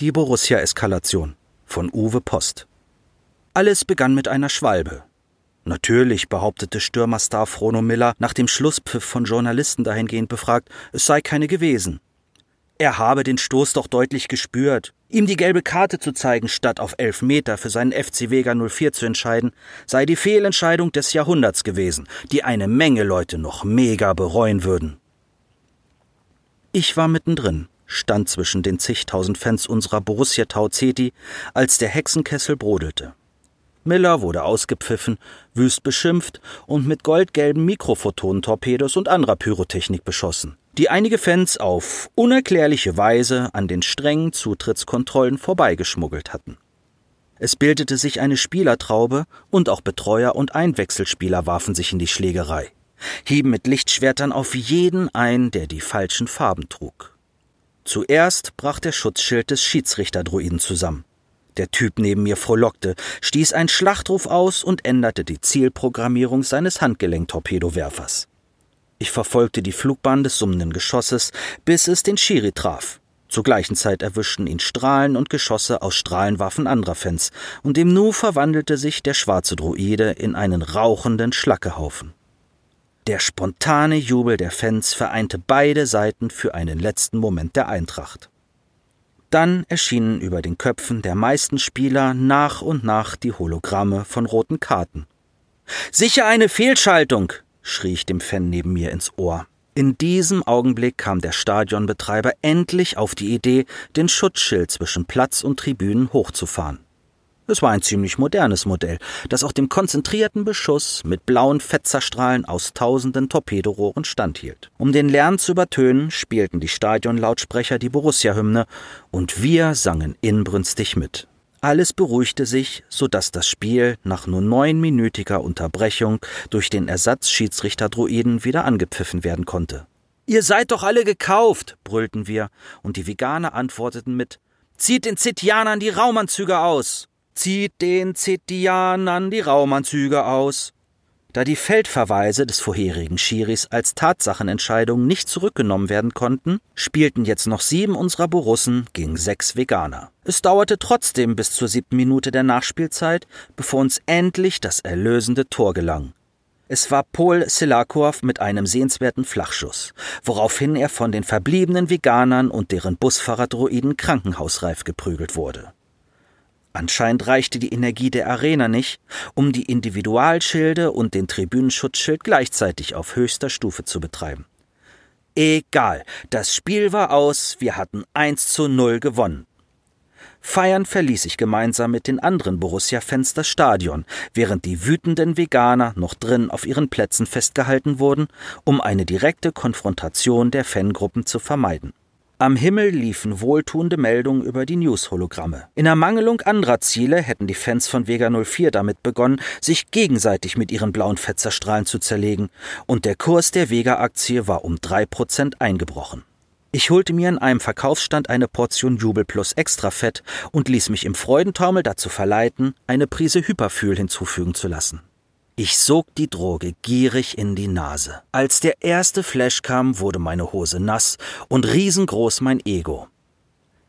Die Borussia-Eskalation von Uwe Post. Alles begann mit einer Schwalbe. Natürlich behauptete Stürmerstar Frono Miller nach dem Schlusspfiff von Journalisten dahingehend befragt, es sei keine gewesen. Er habe den Stoß doch deutlich gespürt. Ihm die gelbe Karte zu zeigen, statt auf elf Meter für seinen FC Vega 04 zu entscheiden, sei die Fehlentscheidung des Jahrhunderts gewesen, die eine Menge Leute noch mega bereuen würden. Ich war mittendrin, stand zwischen den zigtausend Fans unserer Borussia Tau Ceti, als der Hexenkessel brodelte. Miller wurde ausgepfiffen, wüst beschimpft und mit goldgelben Mikrophotonentorpedos und anderer Pyrotechnik beschossen, die einige Fans auf unerklärliche Weise an den strengen Zutrittskontrollen vorbeigeschmuggelt hatten. Es bildete sich eine Spielertraube und auch Betreuer und Einwechselspieler warfen sich in die Schlägerei, hieben mit Lichtschwertern auf jeden ein, der die falschen Farben trug. Zuerst brach der Schutzschild des Schiedsrichterdruiden zusammen. Der Typ neben mir frohlockte, stieß einen Schlachtruf aus und änderte die Zielprogrammierung seines Handgelenktorpedowerfers. Ich verfolgte die Flugbahn des summenden Geschosses, bis es den Schiri traf. Zur gleichen Zeit erwischten ihn Strahlen und Geschosse aus Strahlenwaffen anderer Fans, und im Nu verwandelte sich der schwarze Druide in einen rauchenden Schlackehaufen. Der spontane Jubel der Fans vereinte beide Seiten für einen letzten Moment der Eintracht. Dann erschienen über den Köpfen der meisten Spieler nach und nach die Hologramme von roten Karten. Sicher eine Fehlschaltung, schrie ich dem Fan neben mir ins Ohr. In diesem Augenblick kam der Stadionbetreiber endlich auf die Idee, den Schutzschild zwischen Platz und Tribünen hochzufahren. Es war ein ziemlich modernes Modell, das auch dem konzentrierten Beschuss mit blauen Fetzerstrahlen aus tausenden Torpedorohren standhielt. Um den Lärm zu übertönen, spielten die Stadionlautsprecher die Borussia-Hymne und wir sangen inbrünstig mit. Alles beruhigte sich, so dass das Spiel nach nur neunminütiger Unterbrechung durch den Ersatzschiedsrichter-Druiden wieder angepfiffen werden konnte. Ihr seid doch alle gekauft, brüllten wir, und die Veganer antworteten mit Zieht den Zitianern die Raumanzüge aus zieht den Zetianern die Raumanzüge aus. Da die Feldverweise des vorherigen Schiris als Tatsachenentscheidung nicht zurückgenommen werden konnten, spielten jetzt noch sieben unserer Borussen gegen sechs Veganer. Es dauerte trotzdem bis zur siebten Minute der Nachspielzeit, bevor uns endlich das erlösende Tor gelang. Es war Paul Silakow mit einem sehenswerten Flachschuss, woraufhin er von den verbliebenen Veganern und deren Busfahrerdroiden krankenhausreif geprügelt wurde. Anscheinend reichte die Energie der Arena nicht, um die Individualschilde und den Tribünenschutzschild gleichzeitig auf höchster Stufe zu betreiben. Egal, das Spiel war aus, wir hatten 1 zu 0 gewonnen. Feiern verließ ich gemeinsam mit den anderen Borussia-Fans das Stadion, während die wütenden Veganer noch drin auf ihren Plätzen festgehalten wurden, um eine direkte Konfrontation der Fangruppen zu vermeiden. Am Himmel liefen wohltuende Meldungen über die News-Hologramme. In Ermangelung anderer Ziele hätten die Fans von Vega 04 damit begonnen, sich gegenseitig mit ihren blauen Fetzerstrahlen zu zerlegen, und der Kurs der Vega-Aktie war um drei Prozent eingebrochen. Ich holte mir an einem Verkaufsstand eine Portion Jubel Plus Extra Fett und ließ mich im Freudentaumel dazu verleiten, eine Prise Hyperfühl hinzufügen zu lassen. Ich sog die Droge gierig in die Nase. Als der erste Flash kam, wurde meine Hose nass und riesengroß mein Ego.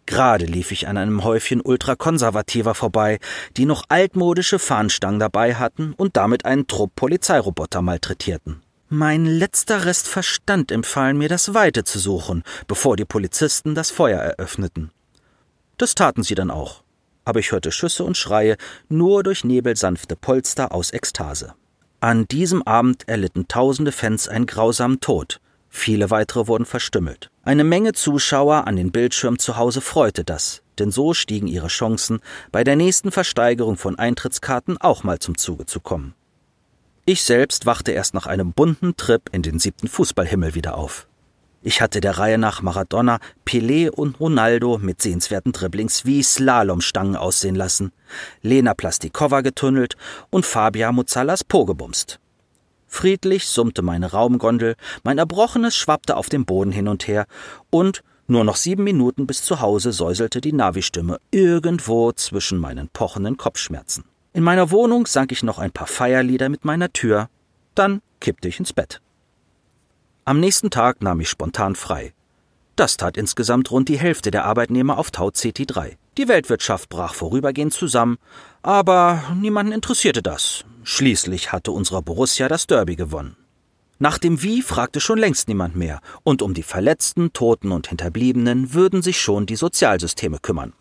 Gerade lief ich an einem Häufchen Ultrakonservativer vorbei, die noch altmodische Fahnenstangen dabei hatten und damit einen Trupp Polizeiroboter malträtierten. Mein letzter Rest Verstand empfahlen mir, das Weite zu suchen, bevor die Polizisten das Feuer eröffneten. Das taten sie dann auch aber ich hörte Schüsse und Schreie nur durch nebelsanfte Polster aus Ekstase. An diesem Abend erlitten tausende Fans einen grausamen Tod. Viele weitere wurden verstümmelt. Eine Menge Zuschauer an den Bildschirmen zu Hause freute das, denn so stiegen ihre Chancen, bei der nächsten Versteigerung von Eintrittskarten auch mal zum Zuge zu kommen. Ich selbst wachte erst nach einem bunten Trip in den siebten Fußballhimmel wieder auf. Ich hatte der Reihe nach Maradona, Pelé und Ronaldo mit sehenswerten Dribblings wie Slalomstangen aussehen lassen, Lena Plastikova getunnelt und Fabia Muzzalas Po gebumst. Friedlich summte meine Raumgondel, mein Erbrochenes schwappte auf dem Boden hin und her und nur noch sieben Minuten bis zu Hause säuselte die Navi-Stimme irgendwo zwischen meinen pochenden Kopfschmerzen. In meiner Wohnung sang ich noch ein paar Feierlieder mit meiner Tür, dann kippte ich ins Bett. Am nächsten Tag nahm ich spontan frei. Das tat insgesamt rund die Hälfte der Arbeitnehmer auf Tau CT3. Die Weltwirtschaft brach vorübergehend zusammen, aber niemanden interessierte das. Schließlich hatte unsere Borussia das Derby gewonnen. Nach dem Wie fragte schon längst niemand mehr, und um die Verletzten, Toten und Hinterbliebenen würden sich schon die Sozialsysteme kümmern.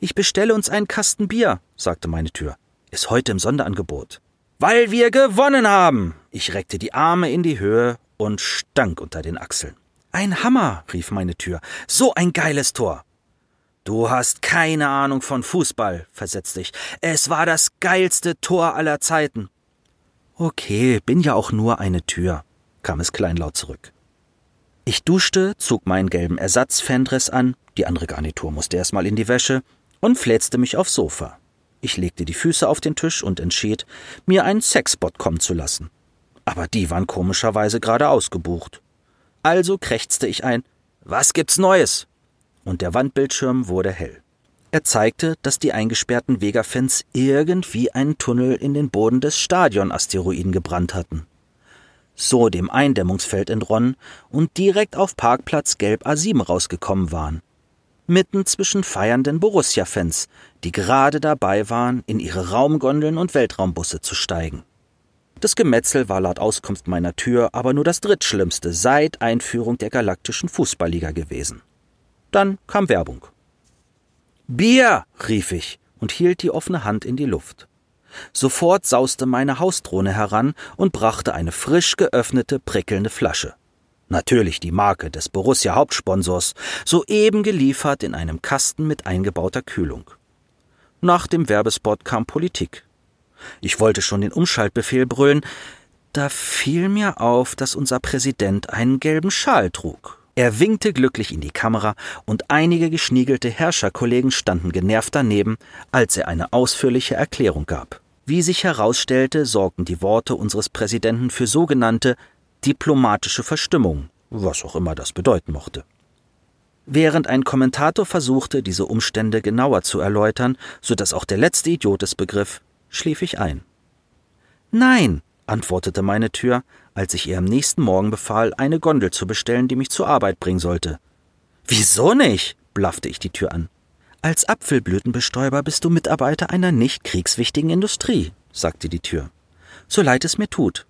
Ich bestelle uns einen Kasten Bier, sagte meine Tür. Ist heute im Sonderangebot. Weil wir gewonnen haben! Ich reckte die Arme in die Höhe und stank unter den Achseln. Ein Hammer, rief meine Tür. So ein geiles Tor. Du hast keine Ahnung von Fußball, versetzte ich. Es war das geilste Tor aller Zeiten. Okay, bin ja auch nur eine Tür, kam es kleinlaut zurück. Ich duschte, zog meinen gelben Ersatz-Fandress an, die andere Garnitur musste erstmal in die Wäsche, und fläzte mich aufs Sofa. Ich legte die Füße auf den Tisch und entschied, mir einen Sexbot kommen zu lassen. Aber die waren komischerweise gerade ausgebucht. Also krächzte ich ein Was gibt's Neues? Und der Wandbildschirm wurde hell. Er zeigte, dass die eingesperrten Vega-Fans irgendwie einen Tunnel in den Boden des Stadion-Asteroiden gebrannt hatten. So dem Eindämmungsfeld entronnen und direkt auf Parkplatz Gelb A7 rausgekommen waren. Mitten zwischen feiernden Borussia-Fans, die gerade dabei waren, in ihre Raumgondeln und Weltraumbusse zu steigen. Das Gemetzel war laut Auskunft meiner Tür aber nur das drittschlimmste seit Einführung der galaktischen Fußballliga gewesen. Dann kam Werbung. Bier, rief ich und hielt die offene Hand in die Luft. Sofort sauste meine Hausdrohne heran und brachte eine frisch geöffnete, prickelnde Flasche. Natürlich die Marke des Borussia Hauptsponsors, soeben geliefert in einem Kasten mit eingebauter Kühlung. Nach dem Werbespot kam Politik. Ich wollte schon den Umschaltbefehl brüllen, da fiel mir auf, dass unser Präsident einen gelben Schal trug. Er winkte glücklich in die Kamera und einige geschniegelte Herrscherkollegen standen genervt daneben, als er eine ausführliche Erklärung gab. Wie sich herausstellte, sorgten die Worte unseres Präsidenten für sogenannte diplomatische Verstimmung, was auch immer das bedeuten mochte. Während ein Kommentator versuchte, diese Umstände genauer zu erläutern, so dass auch der letzte Idiot es begriff, schlief ich ein. Nein, antwortete meine Tür, als ich ihr am nächsten Morgen befahl, eine Gondel zu bestellen, die mich zur Arbeit bringen sollte. Wieso nicht? blaffte ich die Tür an. Als Apfelblütenbestäuber bist du Mitarbeiter einer nicht kriegswichtigen Industrie, sagte die Tür. So leid es mir tut.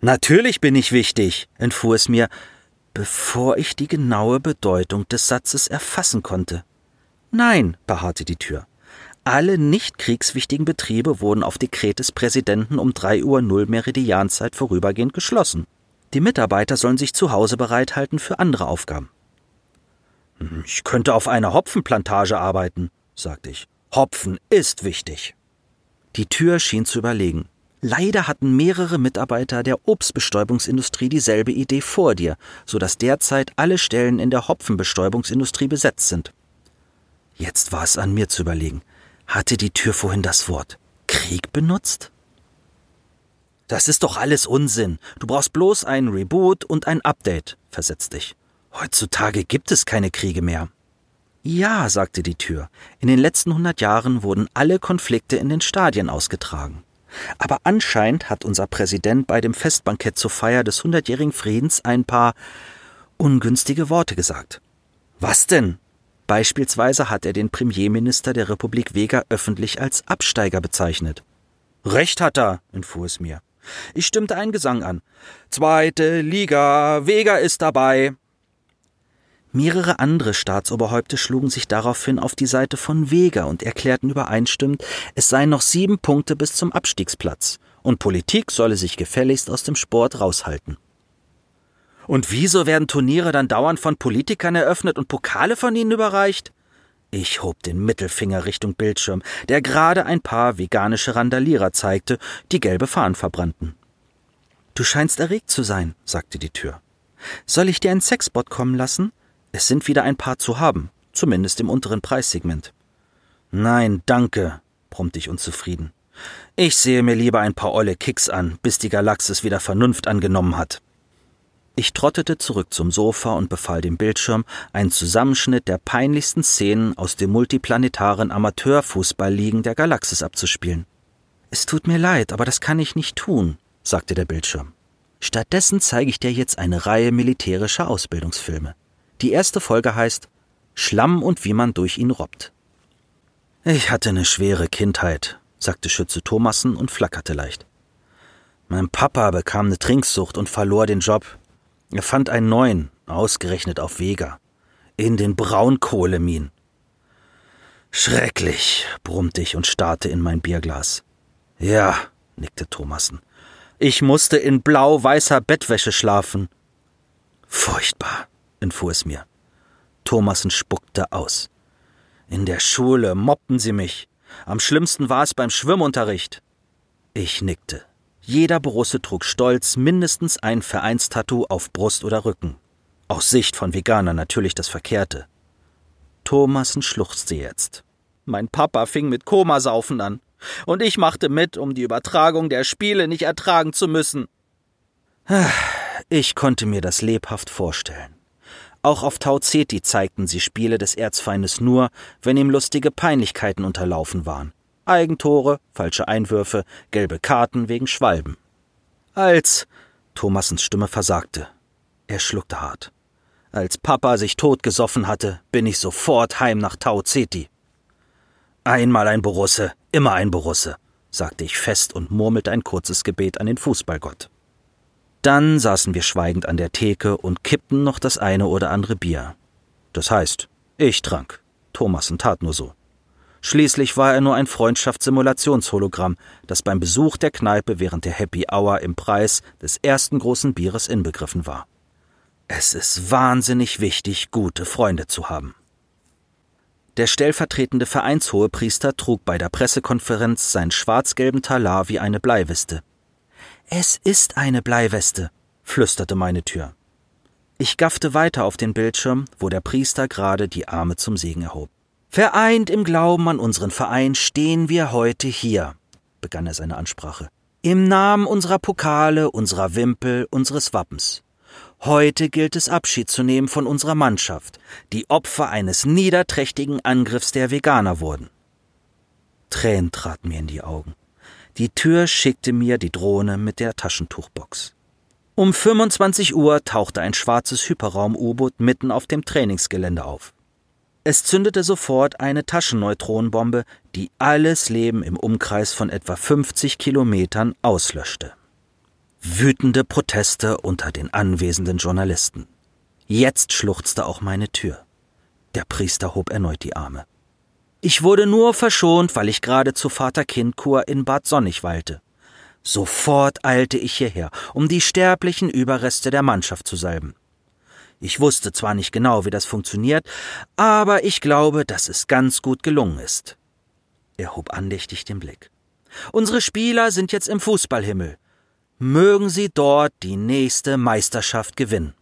Natürlich bin ich wichtig, entfuhr es mir, bevor ich die genaue Bedeutung des Satzes erfassen konnte. Nein, beharrte die Tür. Alle nicht kriegswichtigen Betriebe wurden auf Dekret des Präsidenten um drei Uhr null Meridianzeit vorübergehend geschlossen. Die Mitarbeiter sollen sich zu Hause bereithalten für andere Aufgaben. Hm, ich könnte auf einer Hopfenplantage arbeiten, sagte ich. Hopfen ist wichtig. Die Tür schien zu überlegen. Leider hatten mehrere Mitarbeiter der Obstbestäubungsindustrie dieselbe Idee vor dir, so dass derzeit alle Stellen in der Hopfenbestäubungsindustrie besetzt sind. Jetzt war es an mir zu überlegen. Hatte die Tür vorhin das Wort Krieg benutzt? Das ist doch alles Unsinn. Du brauchst bloß einen Reboot und ein Update, versetzte ich. Heutzutage gibt es keine Kriege mehr. Ja, sagte die Tür. In den letzten hundert Jahren wurden alle Konflikte in den Stadien ausgetragen. Aber anscheinend hat unser Präsident bei dem Festbankett zur Feier des hundertjährigen Friedens ein paar ungünstige Worte gesagt. Was denn? Beispielsweise hat er den Premierminister der Republik Vega öffentlich als Absteiger bezeichnet. Recht hat er, entfuhr es mir. Ich stimmte einen Gesang an. Zweite Liga, Vega ist dabei. Mehrere andere Staatsoberhäupter schlugen sich daraufhin auf die Seite von Vega und erklärten übereinstimmend, es seien noch sieben Punkte bis zum Abstiegsplatz, und Politik solle sich gefälligst aus dem Sport raushalten. Und wieso werden Turniere dann dauernd von Politikern eröffnet und Pokale von ihnen überreicht? Ich hob den Mittelfinger Richtung Bildschirm, der gerade ein paar veganische Randalierer zeigte, die gelbe Fahnen verbrannten. Du scheinst erregt zu sein, sagte die Tür. Soll ich dir ein Sexbot kommen lassen? Es sind wieder ein paar zu haben, zumindest im unteren Preissegment. Nein, danke, brummte ich unzufrieden. Ich sehe mir lieber ein paar olle Kicks an, bis die Galaxis wieder Vernunft angenommen hat. Ich trottete zurück zum Sofa und befahl dem Bildschirm, einen Zusammenschnitt der peinlichsten Szenen aus den multiplanetaren Amateurfußballligen der Galaxis abzuspielen. Es tut mir leid, aber das kann ich nicht tun, sagte der Bildschirm. Stattdessen zeige ich dir jetzt eine Reihe militärischer Ausbildungsfilme. Die erste Folge heißt Schlamm und wie man durch ihn robbt. Ich hatte eine schwere Kindheit, sagte Schütze Thomassen und flackerte leicht. Mein Papa bekam eine Trinksucht und verlor den Job. Er fand einen neuen, ausgerechnet auf Vega, in den Braunkohleminen. Schrecklich, brummte ich und starrte in mein Bierglas. Ja, nickte Thomassen. Ich musste in blau-weißer Bettwäsche schlafen. Furchtbar, entfuhr es mir. Thomassen spuckte aus. In der Schule mobbten sie mich. Am schlimmsten war es beim Schwimmunterricht. Ich nickte. Jeder Borusse trug stolz mindestens ein Vereinstattoo auf Brust oder Rücken. Aus Sicht von Veganern natürlich das Verkehrte. Thomassen schluchzte jetzt. Mein Papa fing mit Komasaufen an. Und ich machte mit, um die Übertragung der Spiele nicht ertragen zu müssen. Ich konnte mir das lebhaft vorstellen. Auch auf Tau Ceti zeigten sie Spiele des Erzfeindes nur, wenn ihm lustige Peinlichkeiten unterlaufen waren. Eigentore, falsche Einwürfe, gelbe Karten wegen Schwalben. Als Thomassens Stimme versagte. Er schluckte hart. Als Papa sich totgesoffen hatte, bin ich sofort heim nach Tau Ceti. Einmal ein Borusse, immer ein Borusse, sagte ich fest und murmelte ein kurzes Gebet an den Fußballgott. Dann saßen wir schweigend an der Theke und kippten noch das eine oder andere Bier. Das heißt, ich trank. Thomassen tat nur so. Schließlich war er nur ein Freundschaftssimulationshologramm, das beim Besuch der Kneipe während der Happy Hour im Preis des ersten großen Bieres inbegriffen war. Es ist wahnsinnig wichtig, gute Freunde zu haben. Der stellvertretende Vereinshohepriester trug bei der Pressekonferenz seinen schwarz-gelben Talar wie eine Bleiweste. Es ist eine Bleiweste, flüsterte meine Tür. Ich gaffte weiter auf den Bildschirm, wo der Priester gerade die Arme zum Segen erhob. Vereint im Glauben an unseren Verein stehen wir heute hier, begann er seine Ansprache. Im Namen unserer Pokale, unserer Wimpel, unseres Wappens. Heute gilt es Abschied zu nehmen von unserer Mannschaft, die Opfer eines niederträchtigen Angriffs der Veganer wurden. Tränen traten mir in die Augen. Die Tür schickte mir die Drohne mit der Taschentuchbox. Um 25 Uhr tauchte ein schwarzes Hyperraum-U-Boot mitten auf dem Trainingsgelände auf. Es zündete sofort eine Taschenneutronenbombe, die alles Leben im Umkreis von etwa 50 Kilometern auslöschte. Wütende Proteste unter den anwesenden Journalisten. Jetzt schluchzte auch meine Tür. Der Priester hob erneut die Arme. Ich wurde nur verschont, weil ich gerade zur Vater-Kind-Kur in Bad Sonnig weilte. Sofort eilte ich hierher, um die sterblichen Überreste der Mannschaft zu salben. Ich wusste zwar nicht genau, wie das funktioniert, aber ich glaube, dass es ganz gut gelungen ist. Er hob andächtig den Blick. Unsere Spieler sind jetzt im Fußballhimmel mögen sie dort die nächste Meisterschaft gewinnen.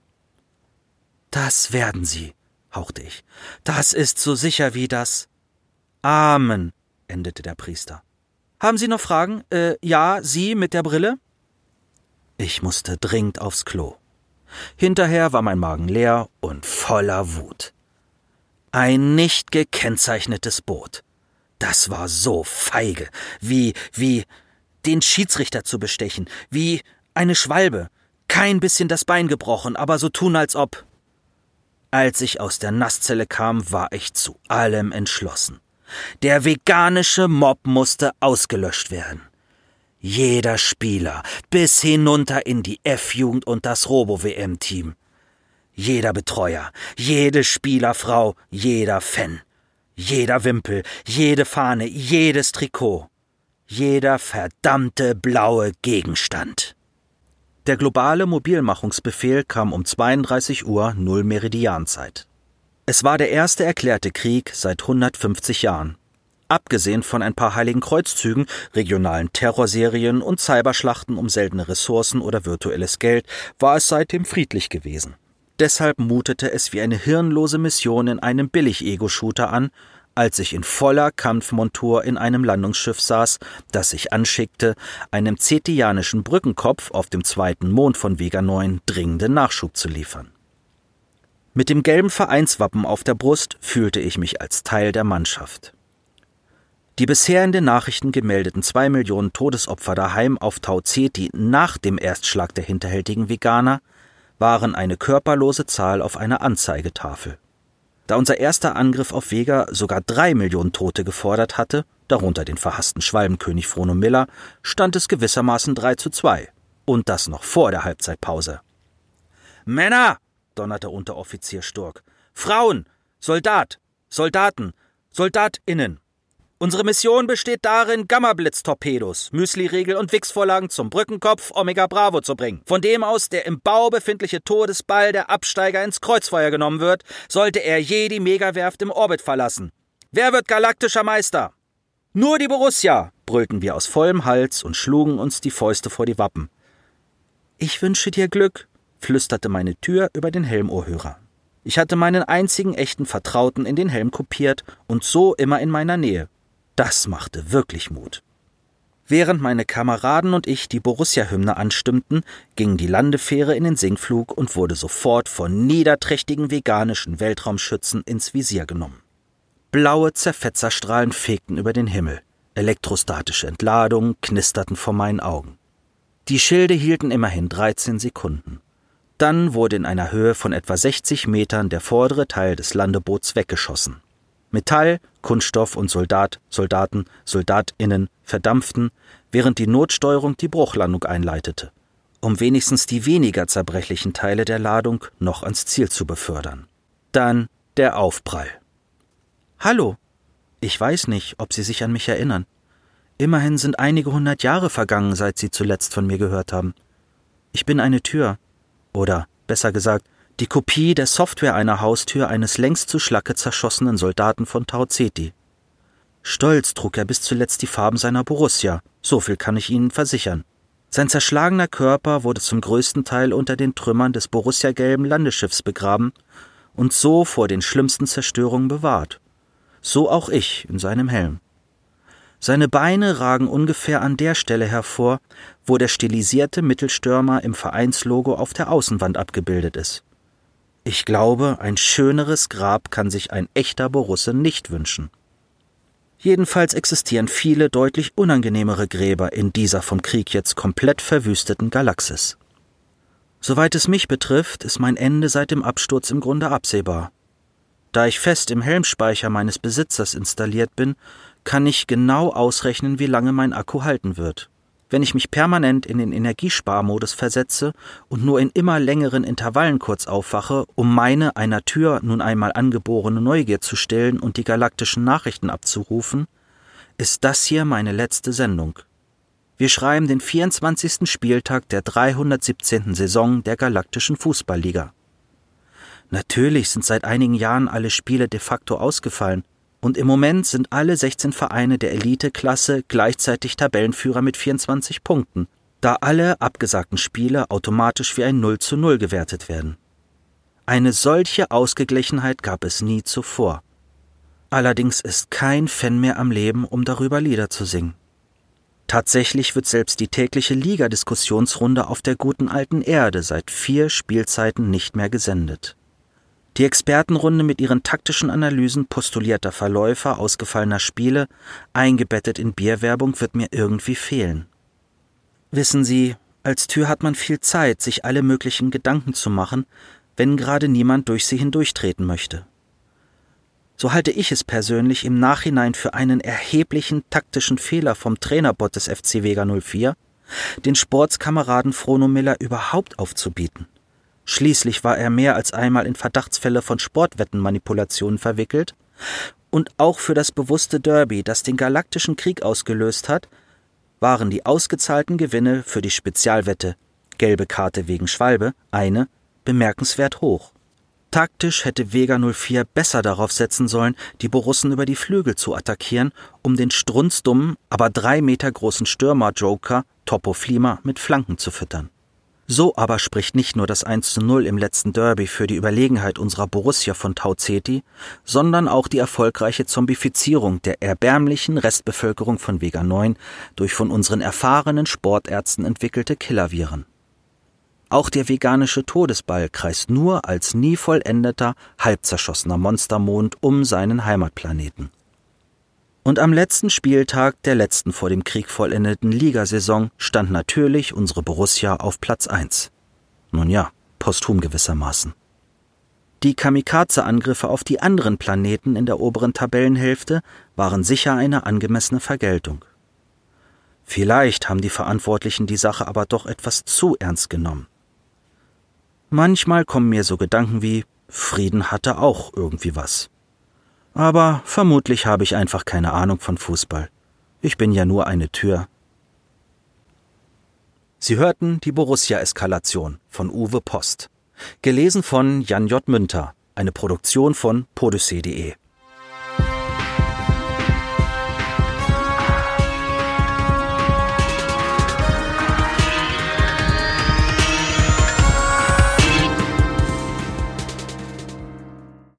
Das werden sie, hauchte ich. Das ist so sicher wie das. Amen, endete der Priester. Haben Sie noch Fragen? Äh, ja, Sie mit der Brille? Ich musste dringend aufs Klo. Hinterher war mein Magen leer und voller Wut. Ein nicht gekennzeichnetes Boot. Das war so feige, wie, wie, den Schiedsrichter zu bestechen, wie eine Schwalbe, kein bisschen das Bein gebrochen, aber so tun als ob. Als ich aus der Nasszelle kam, war ich zu allem entschlossen. Der veganische Mob musste ausgelöscht werden. Jeder Spieler, bis hinunter in die F-Jugend und das Robo-WM-Team. Jeder Betreuer, jede Spielerfrau, jeder Fan, jeder Wimpel, jede Fahne, jedes Trikot jeder verdammte blaue Gegenstand. Der globale Mobilmachungsbefehl kam um 32 Uhr null Meridianzeit. Es war der erste erklärte Krieg seit 150 Jahren. Abgesehen von ein paar heiligen Kreuzzügen, regionalen Terrorserien und Cyberschlachten um seltene Ressourcen oder virtuelles Geld war es seitdem friedlich gewesen. Deshalb mutete es wie eine hirnlose Mission in einem Billig-Ego-Shooter an, als ich in voller Kampfmontur in einem Landungsschiff saß, das sich anschickte, einem zetianischen Brückenkopf auf dem zweiten Mond von Vega 9 dringenden Nachschub zu liefern. Mit dem gelben Vereinswappen auf der Brust fühlte ich mich als Teil der Mannschaft. Die bisher in den Nachrichten gemeldeten zwei Millionen Todesopfer daheim auf Tau Ceti nach dem Erstschlag der hinterhältigen Veganer waren eine körperlose Zahl auf einer Anzeigetafel. Da unser erster Angriff auf Vega sogar drei Millionen Tote gefordert hatte, darunter den verhassten Schwalbenkönig Frono Miller, stand es gewissermaßen drei zu zwei. Und das noch vor der Halbzeitpause. Männer! Donnerte Unteroffizier Sturk. Frauen! Soldat! Soldaten! SoldatInnen! Unsere Mission besteht darin, Gamma-Blitz-Torpedos, Müsli-Riegel und Wix-Vorlagen zum Brückenkopf Omega Bravo zu bringen. Von dem aus der im Bau befindliche Todesball der Absteiger ins Kreuzfeuer genommen wird, sollte er je die Megawerft im Orbit verlassen. Wer wird galaktischer Meister? Nur die Borussia, brüllten wir aus vollem Hals und schlugen uns die Fäuste vor die Wappen. Ich wünsche dir Glück, flüsterte meine Tür über den Helmohrhörer. Ich hatte meinen einzigen echten Vertrauten in den Helm kopiert und so immer in meiner Nähe, das machte wirklich Mut. Während meine Kameraden und ich die Borussia-Hymne anstimmten, ging die Landefähre in den Sinkflug und wurde sofort von niederträchtigen veganischen Weltraumschützen ins Visier genommen. Blaue Zerfetzerstrahlen fegten über den Himmel. Elektrostatische Entladungen knisterten vor meinen Augen. Die Schilde hielten immerhin 13 Sekunden. Dann wurde in einer Höhe von etwa 60 Metern der vordere Teil des Landeboots weggeschossen. Metall, Kunststoff und Soldat, Soldaten, Soldatinnen verdampften, während die Notsteuerung die Bruchlandung einleitete, um wenigstens die weniger zerbrechlichen Teile der Ladung noch ans Ziel zu befördern. Dann der Aufprall. Hallo. Ich weiß nicht, ob Sie sich an mich erinnern. Immerhin sind einige hundert Jahre vergangen, seit Sie zuletzt von mir gehört haben. Ich bin eine Tür. Oder, besser gesagt, die Kopie der Software einer Haustür eines längst zu Schlacke zerschossenen Soldaten von Tau Ceti. Stolz trug er bis zuletzt die Farben seiner Borussia, so viel kann ich Ihnen versichern. Sein zerschlagener Körper wurde zum größten Teil unter den Trümmern des Borussia-gelben Landesschiffs begraben und so vor den schlimmsten Zerstörungen bewahrt. So auch ich in seinem Helm. Seine Beine ragen ungefähr an der Stelle hervor, wo der stilisierte Mittelstürmer im Vereinslogo auf der Außenwand abgebildet ist. Ich glaube, ein schöneres Grab kann sich ein echter Borusse nicht wünschen. Jedenfalls existieren viele deutlich unangenehmere Gräber in dieser vom Krieg jetzt komplett verwüsteten Galaxis. Soweit es mich betrifft, ist mein Ende seit dem Absturz im Grunde absehbar. Da ich fest im Helmspeicher meines Besitzers installiert bin, kann ich genau ausrechnen, wie lange mein Akku halten wird. Wenn ich mich permanent in den Energiesparmodus versetze und nur in immer längeren Intervallen kurz aufwache, um meine einer Tür nun einmal angeborene Neugier zu stillen und die galaktischen Nachrichten abzurufen, ist das hier meine letzte Sendung. Wir schreiben den 24. Spieltag der 317. Saison der Galaktischen Fußballliga. Natürlich sind seit einigen Jahren alle Spiele de facto ausgefallen, und im Moment sind alle 16 Vereine der Eliteklasse gleichzeitig Tabellenführer mit 24 Punkten, da alle abgesagten Spiele automatisch wie ein 0 zu 0 gewertet werden. Eine solche Ausgeglichenheit gab es nie zuvor. Allerdings ist kein Fan mehr am Leben, um darüber Lieder zu singen. Tatsächlich wird selbst die tägliche Liga-Diskussionsrunde auf der guten alten Erde seit vier Spielzeiten nicht mehr gesendet. Die Expertenrunde mit ihren taktischen Analysen postulierter Verläufer ausgefallener Spiele, eingebettet in Bierwerbung, wird mir irgendwie fehlen. Wissen Sie, als Tür hat man viel Zeit, sich alle möglichen Gedanken zu machen, wenn gerade niemand durch sie hindurchtreten möchte. So halte ich es persönlich im Nachhinein für einen erheblichen taktischen Fehler vom Trainerbot des FC Vega 04, den Sportskameraden Frono Miller überhaupt aufzubieten. Schließlich war er mehr als einmal in Verdachtsfälle von Sportwettenmanipulationen verwickelt, und auch für das bewusste Derby, das den Galaktischen Krieg ausgelöst hat, waren die ausgezahlten Gewinne für die Spezialwette gelbe Karte wegen Schwalbe eine bemerkenswert hoch. Taktisch hätte Vega 04 besser darauf setzen sollen, die Borussen über die Flügel zu attackieren, um den strunzdummen, aber drei Meter großen Stürmer-Joker Topo Flima mit Flanken zu füttern. So aber spricht nicht nur das 1 zu 0 im letzten Derby für die Überlegenheit unserer Borussia von Tau Ceti, sondern auch die erfolgreiche Zombifizierung der erbärmlichen Restbevölkerung von Vega 9 durch von unseren erfahrenen Sportärzten entwickelte Killerviren. Auch der veganische Todesball kreist nur als nie vollendeter, halb zerschossener Monstermond um seinen Heimatplaneten. Und am letzten Spieltag der letzten vor dem Krieg vollendeten Ligasaison stand natürlich unsere Borussia auf Platz 1. Nun ja, posthum gewissermaßen. Die Kamikaze-Angriffe auf die anderen Planeten in der oberen Tabellenhälfte waren sicher eine angemessene Vergeltung. Vielleicht haben die Verantwortlichen die Sache aber doch etwas zu ernst genommen. Manchmal kommen mir so Gedanken wie Frieden hatte auch irgendwie was. Aber vermutlich habe ich einfach keine Ahnung von Fußball. Ich bin ja nur eine Tür. Sie hörten die Borussia-Eskalation von Uwe Post. Gelesen von Jan J. Münter, eine Produktion von podyssee.de.